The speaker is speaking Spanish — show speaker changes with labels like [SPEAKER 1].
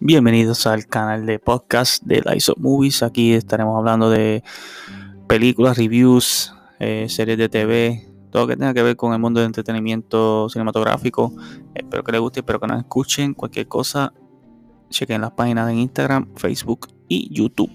[SPEAKER 1] Bienvenidos al canal de podcast de Lights of Movies. Aquí estaremos hablando de películas, reviews, eh, series de TV, todo lo que tenga que ver con el mundo del entretenimiento cinematográfico. Espero que les guste, espero que nos escuchen. Cualquier cosa, chequen las páginas en Instagram, Facebook y YouTube.